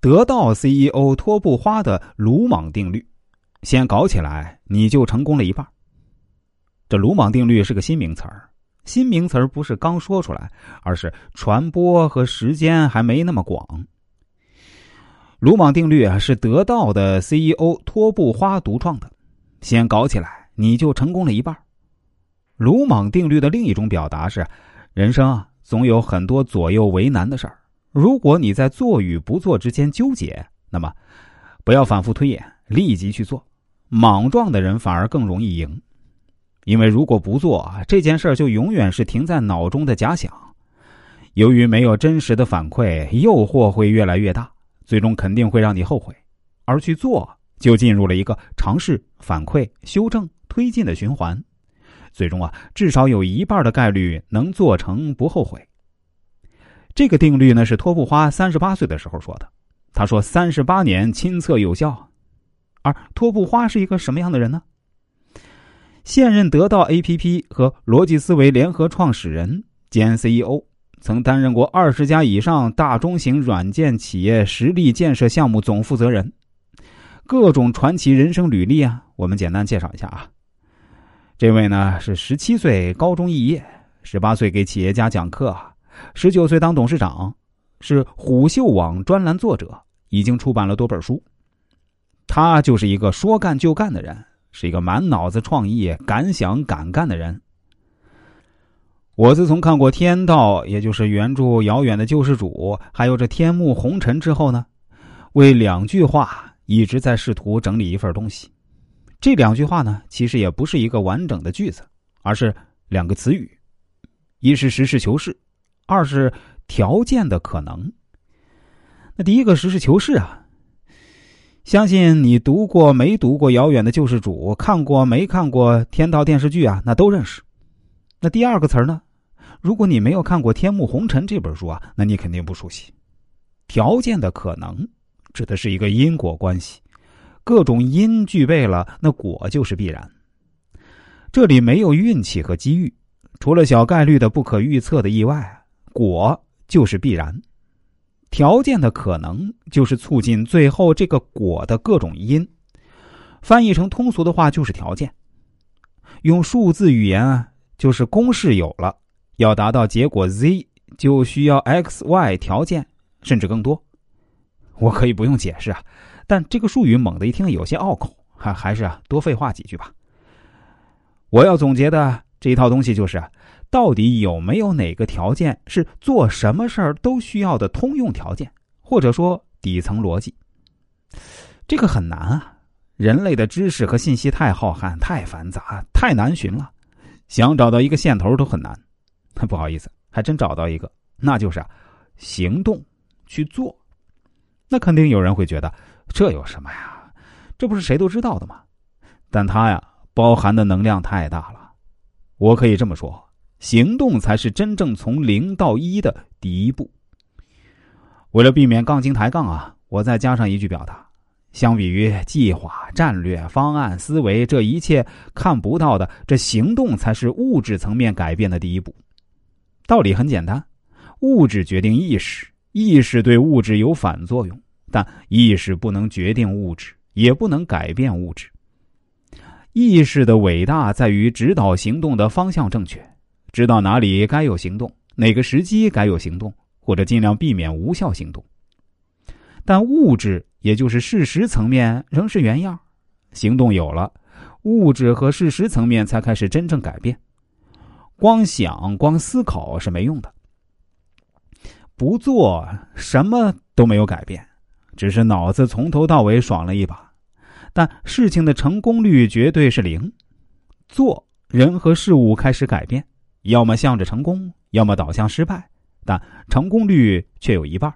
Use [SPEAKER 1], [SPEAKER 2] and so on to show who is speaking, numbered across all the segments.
[SPEAKER 1] 得到 CEO 托布花的鲁莽定律，先搞起来你就成功了一半。这鲁莽定律是个新名词儿，新名词儿不是刚说出来，而是传播和时间还没那么广。鲁莽定律啊，是得到的 CEO 托布花独创的，先搞起来你就成功了一半。鲁莽定律的另一种表达是，人生啊总有很多左右为难的事儿。如果你在做与不做之间纠结，那么不要反复推演，立即去做。莽撞的人反而更容易赢，因为如果不做这件事儿，就永远是停在脑中的假想。由于没有真实的反馈，诱惑会越来越大，最终肯定会让你后悔。而去做，就进入了一个尝试、反馈、修正、推进的循环，最终啊，至少有一半的概率能做成不后悔。这个定律呢，是托布花三十八岁的时候说的。他说：“三十八年亲测有效。”而托布花是一个什么样的人呢？现任得到 APP 和逻辑思维联合创始人兼 CEO，曾担任过二十家以上大中型软件企业实力建设项目总负责人，各种传奇人生履历啊，我们简单介绍一下啊。这位呢是十七岁高中肄业，十八岁给企业家讲课。十九岁当董事长，是虎嗅网专栏作者，已经出版了多本书。他就是一个说干就干的人，是一个满脑子创意、敢想敢干的人。我自从看过《天道》，也就是原著《遥远的救世主》，还有这《天幕红尘》之后呢，为两句话一直在试图整理一份东西。这两句话呢，其实也不是一个完整的句子，而是两个词语，一是实事求是。二是条件的可能。那第一个实事求是啊，相信你读过没读过《遥远的救世主》，看过没看过《天道》电视剧啊，那都认识。那第二个词儿呢？如果你没有看过《天幕红尘》这本书啊，那你肯定不熟悉。条件的可能指的是一个因果关系，各种因具备了，那果就是必然。这里没有运气和机遇，除了小概率的不可预测的意外。果就是必然，条件的可能就是促进最后这个果的各种因。翻译成通俗的话就是条件。用数字语言啊，就是公式有了，要达到结果 z 就需要 x、y 条件，甚至更多。我可以不用解释啊，但这个术语猛的一听有些拗口，还还是啊多废话几句吧。我要总结的这一套东西就是。到底有没有哪个条件是做什么事儿都需要的通用条件，或者说底层逻辑？这个很难啊！人类的知识和信息太浩瀚、太繁杂、太难寻了，想找到一个线头都很难。不好意思，还真找到一个，那就是，行动去做。那肯定有人会觉得这有什么呀？这不是谁都知道的吗？但它呀，包含的能量太大了。我可以这么说。行动才是真正从零到一的第一步。为了避免杠精抬杠啊，我再加上一句表达：相比于计划、战略、方案、思维这一切看不到的，这行动才是物质层面改变的第一步。道理很简单，物质决定意识，意识对物质有反作用，但意识不能决定物质，也不能改变物质。意识的伟大在于指导行动的方向正确。知道哪里该有行动，哪个时机该有行动，或者尽量避免无效行动。但物质，也就是事实层面仍是原样，行动有了，物质和事实层面才开始真正改变。光想、光思考是没用的，不做什么都没有改变，只是脑子从头到尾爽了一把，但事情的成功率绝对是零。做，人和事物开始改变。要么向着成功，要么导向失败，但成功率却有一半。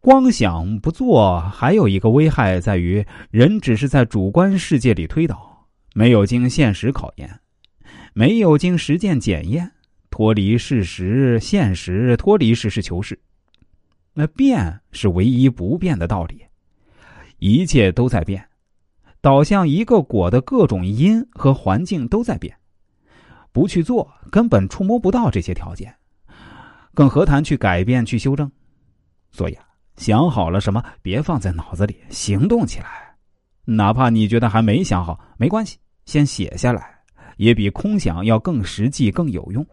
[SPEAKER 1] 光想不做，还有一个危害在于，人只是在主观世界里推导，没有经现实考验，没有经实践检验，脱离事实、现实，脱离实事求是。那变是唯一不变的道理，一切都在变，导向一个果的各种因和环境都在变。不去做，根本触摸不到这些条件，更何谈去改变、去修正？所以啊，想好了什么，别放在脑子里，行动起来。哪怕你觉得还没想好，没关系，先写下来，也比空想要更实际、更有用。